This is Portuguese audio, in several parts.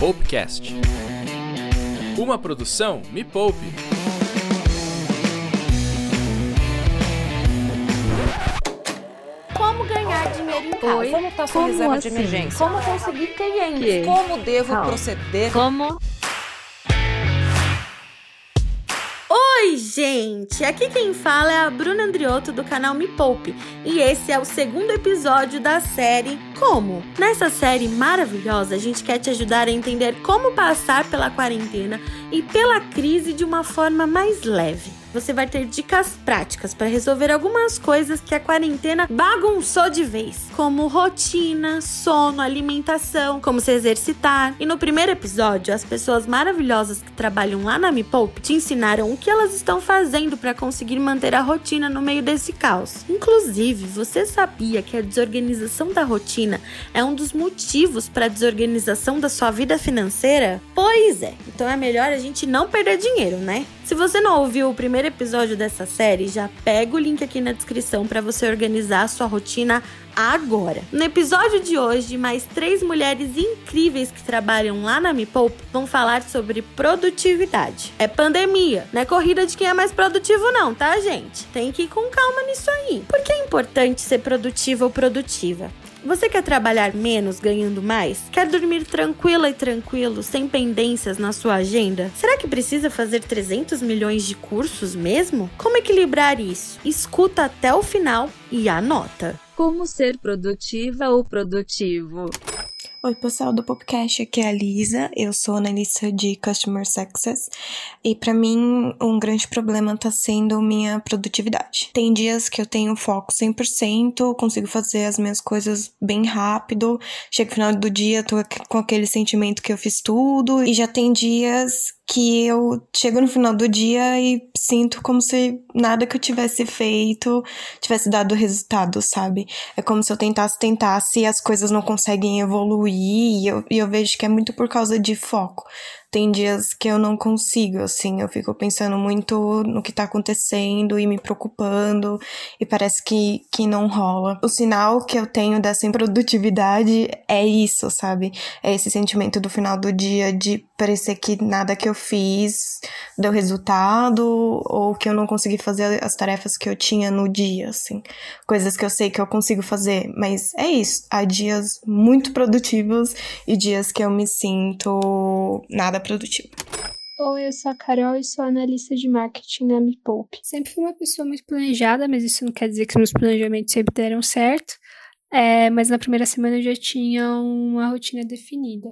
Poupecast. Uma produção Me Poupe. Como ganhar dinheiro em casa? Oi? Como está sua Como reserva assim? de emergência? Como conseguir clientes? Que? Como devo Calma. proceder? Como? Gente! Aqui quem fala é a Bruna Andriotto do canal Me Poupe e esse é o segundo episódio da série Como. Nessa série maravilhosa, a gente quer te ajudar a entender como passar pela quarentena e pela crise de uma forma mais leve. Você vai ter dicas práticas para resolver algumas coisas que a quarentena bagunçou de vez, como rotina, sono, alimentação, como se exercitar. E no primeiro episódio, as pessoas maravilhosas que trabalham lá na Me Poupe te ensinaram o que elas estão fazendo para conseguir manter a rotina no meio desse caos. Inclusive, você sabia que a desorganização da rotina é um dos motivos para a desorganização da sua vida financeira? Pois é, então é melhor a gente não perder dinheiro, né? Se você não ouviu o primeiro episódio dessa série, já pega o link aqui na descrição para você organizar a sua rotina agora. No episódio de hoje, mais três mulheres incríveis que trabalham lá na Me Poupe vão falar sobre produtividade. É pandemia, não é corrida de quem é mais produtivo não, tá, gente? Tem que ir com calma nisso aí. Por que é importante ser produtiva ou produtiva? Você quer trabalhar menos ganhando mais? Quer dormir tranquila e tranquilo, sem pendências na sua agenda? Será que precisa fazer 300 milhões de cursos mesmo? Como equilibrar isso? Escuta até o final e anota. Como ser produtiva ou produtivo? Oi, pessoal do podcast, aqui é a Lisa. Eu sou analista de Customer Success e para mim um grande problema tá sendo minha produtividade. Tem dias que eu tenho foco 100%, consigo fazer as minhas coisas bem rápido. Chega no final do dia, tô com aquele sentimento que eu fiz tudo e já tem dias que eu chego no final do dia e sinto como se nada que eu tivesse feito tivesse dado resultado, sabe? É como se eu tentasse, tentasse e as coisas não conseguem evoluir e eu, e eu vejo que é muito por causa de foco. Tem dias que eu não consigo, assim, eu fico pensando muito no que tá acontecendo e me preocupando e parece que, que não rola. O sinal que eu tenho dessa improdutividade é isso, sabe? É esse sentimento do final do dia de parecer que nada que eu fiz deu resultado ou que eu não consegui fazer as tarefas que eu tinha no dia, assim. Coisas que eu sei que eu consigo fazer, mas é isso. Há dias muito produtivos e dias que eu me sinto nada produtivo. Oi, eu sou a Carol e sou analista de marketing na Me Poupe. Sempre fui uma pessoa muito planejada, mas isso não quer dizer que meus planejamentos sempre deram certo. É, mas na primeira semana eu já tinha uma rotina definida.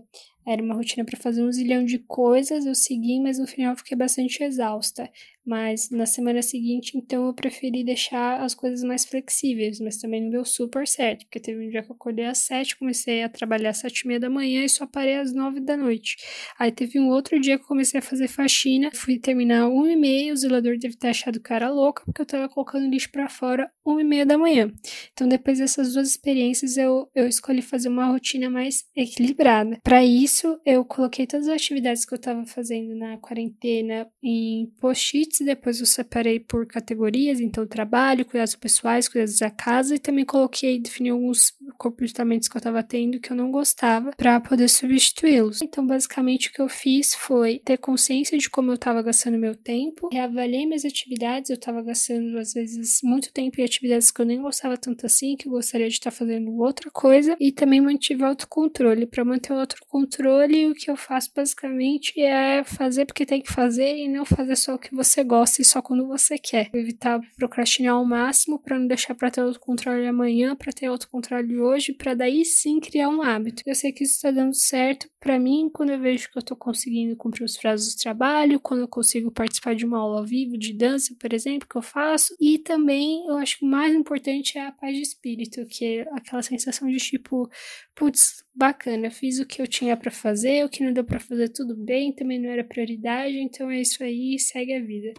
Era uma rotina para fazer um zilhão de coisas, eu segui, mas no final eu fiquei bastante exausta. Mas na semana seguinte, então, eu preferi deixar as coisas mais flexíveis, mas também não deu super certo, porque teve um dia que eu acordei às sete, comecei a trabalhar às sete e meia da manhã e só parei às nove da noite. Aí teve um outro dia que eu comecei a fazer faxina, fui terminar uma e meia, o zelador deve ter achado era louca, porque eu tava colocando lixo pra fora uma e meia da manhã. Então, depois dessas duas experiências, eu, eu escolhi fazer uma rotina mais equilibrada. Para isso, eu coloquei todas as atividades que eu tava fazendo na quarentena em post-its, depois eu separei por categorias, então trabalho, cuidados pessoais, cuidados da casa, e também coloquei, defini alguns comportamentos que eu tava tendo que eu não gostava, para poder substituí-los. Então, basicamente, o que eu fiz foi ter consciência de como eu tava gastando meu tempo, reavaliei minhas atividades, eu tava gastando, às vezes, muito tempo em atividades que eu nem gostava tanto assim, que eu gostaria de estar fazendo outra coisa, e também mantive autocontrole. Para manter o autocontrole, o que eu faço basicamente é fazer porque tem que fazer e não fazer só o que você gosta e só quando você quer. Evitar procrastinar ao máximo para não deixar para ter autocontrole amanhã, para ter autocontrole hoje, para daí sim criar um hábito. Eu sei que isso está dando certo para mim quando eu vejo que eu tô conseguindo cumprir os prazos do trabalho, quando eu consigo participar de uma aula ao vivo de dança, por exemplo, que eu faço, e também eu acho que o mais importante é a paz de espírito, que é aquela sensação de tipo, putz, bacana, fiz o que eu tinha para fazer, o que não deu para fazer tudo bem, também não era prioridade, então é isso aí, segue a vida.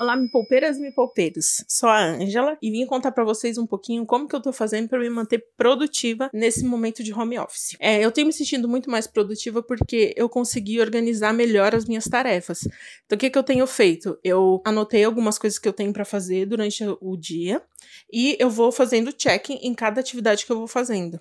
Olá, me poupeiras e me poupeiros. Sou a Ângela e vim contar pra vocês um pouquinho como que eu tô fazendo pra me manter produtiva nesse momento de home office. É, eu tenho me sentindo muito mais produtiva porque eu consegui organizar melhor as minhas tarefas. Então, o que que eu tenho feito? Eu anotei algumas coisas que eu tenho pra fazer durante o dia e eu vou fazendo check em cada atividade que eu vou fazendo.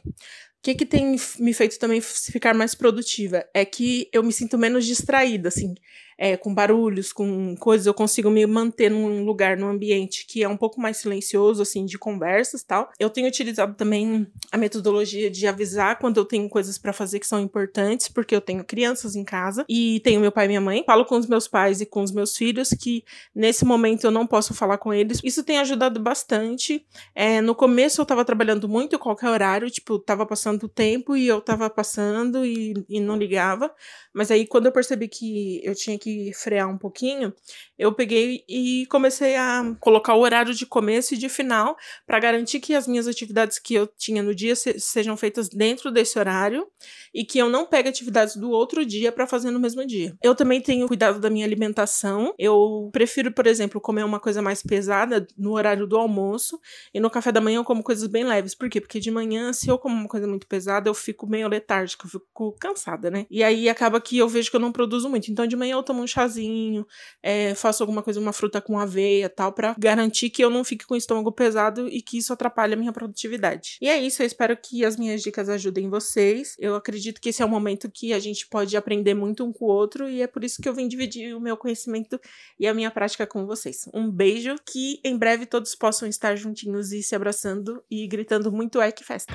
que, que tem me feito também ficar mais produtiva? É que eu me sinto menos distraída, assim é, com barulhos, com coisas, eu consigo me manter num lugar, num ambiente que é um pouco mais silencioso, assim, de conversas tal. Eu tenho utilizado também a metodologia de avisar quando eu tenho coisas para fazer que são importantes, porque eu tenho crianças em casa e tenho meu pai e minha mãe. Falo com os meus pais e com os meus filhos que nesse momento eu não posso falar com eles. Isso tem ajudado bastante. É, no começo eu tava trabalhando muito qualquer horário, tipo, tava passando o tempo e eu tava passando e, e não ligava. Mas aí quando eu percebi que eu tinha que que frear um pouquinho, eu peguei e comecei a colocar o horário de começo e de final para garantir que as minhas atividades que eu tinha no dia se sejam feitas dentro desse horário e que eu não pegue atividades do outro dia para fazer no mesmo dia. Eu também tenho cuidado da minha alimentação. Eu prefiro, por exemplo, comer uma coisa mais pesada no horário do almoço e no café da manhã eu como coisas bem leves. Por quê? Porque de manhã, se eu como uma coisa muito pesada, eu fico meio letárgica, eu fico cansada, né? E aí acaba que eu vejo que eu não produzo muito. Então de manhã eu tomo um chazinho, é, faço alguma coisa, uma fruta com aveia tal, para garantir que eu não fique com o estômago pesado e que isso atrapalhe a minha produtividade. E é isso, eu espero que as minhas dicas ajudem vocês. Eu acredito que esse é o momento que a gente pode aprender muito um com o outro e é por isso que eu vim dividir o meu conhecimento e a minha prática com vocês. Um beijo, que em breve todos possam estar juntinhos e se abraçando e gritando muito é que festa.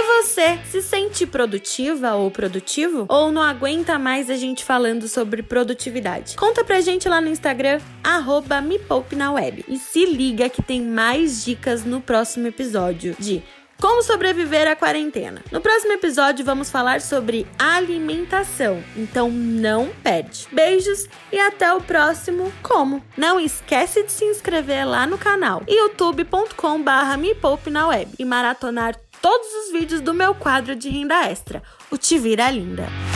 E você se sente produtiva ou produtivo? Ou não aguenta mais a gente falando sobre produtividade? Conta pra gente lá no Instagram, arroba me poupe na web. E se liga que tem mais dicas no próximo episódio de como sobreviver à quarentena. No próximo episódio vamos falar sobre alimentação, então não perde. Beijos e até o próximo Como. Não esquece de se inscrever lá no canal youtube.com/barra me poupe na web e maratonar todos os vídeos do meu quadro de renda extra, o Te Vira Linda.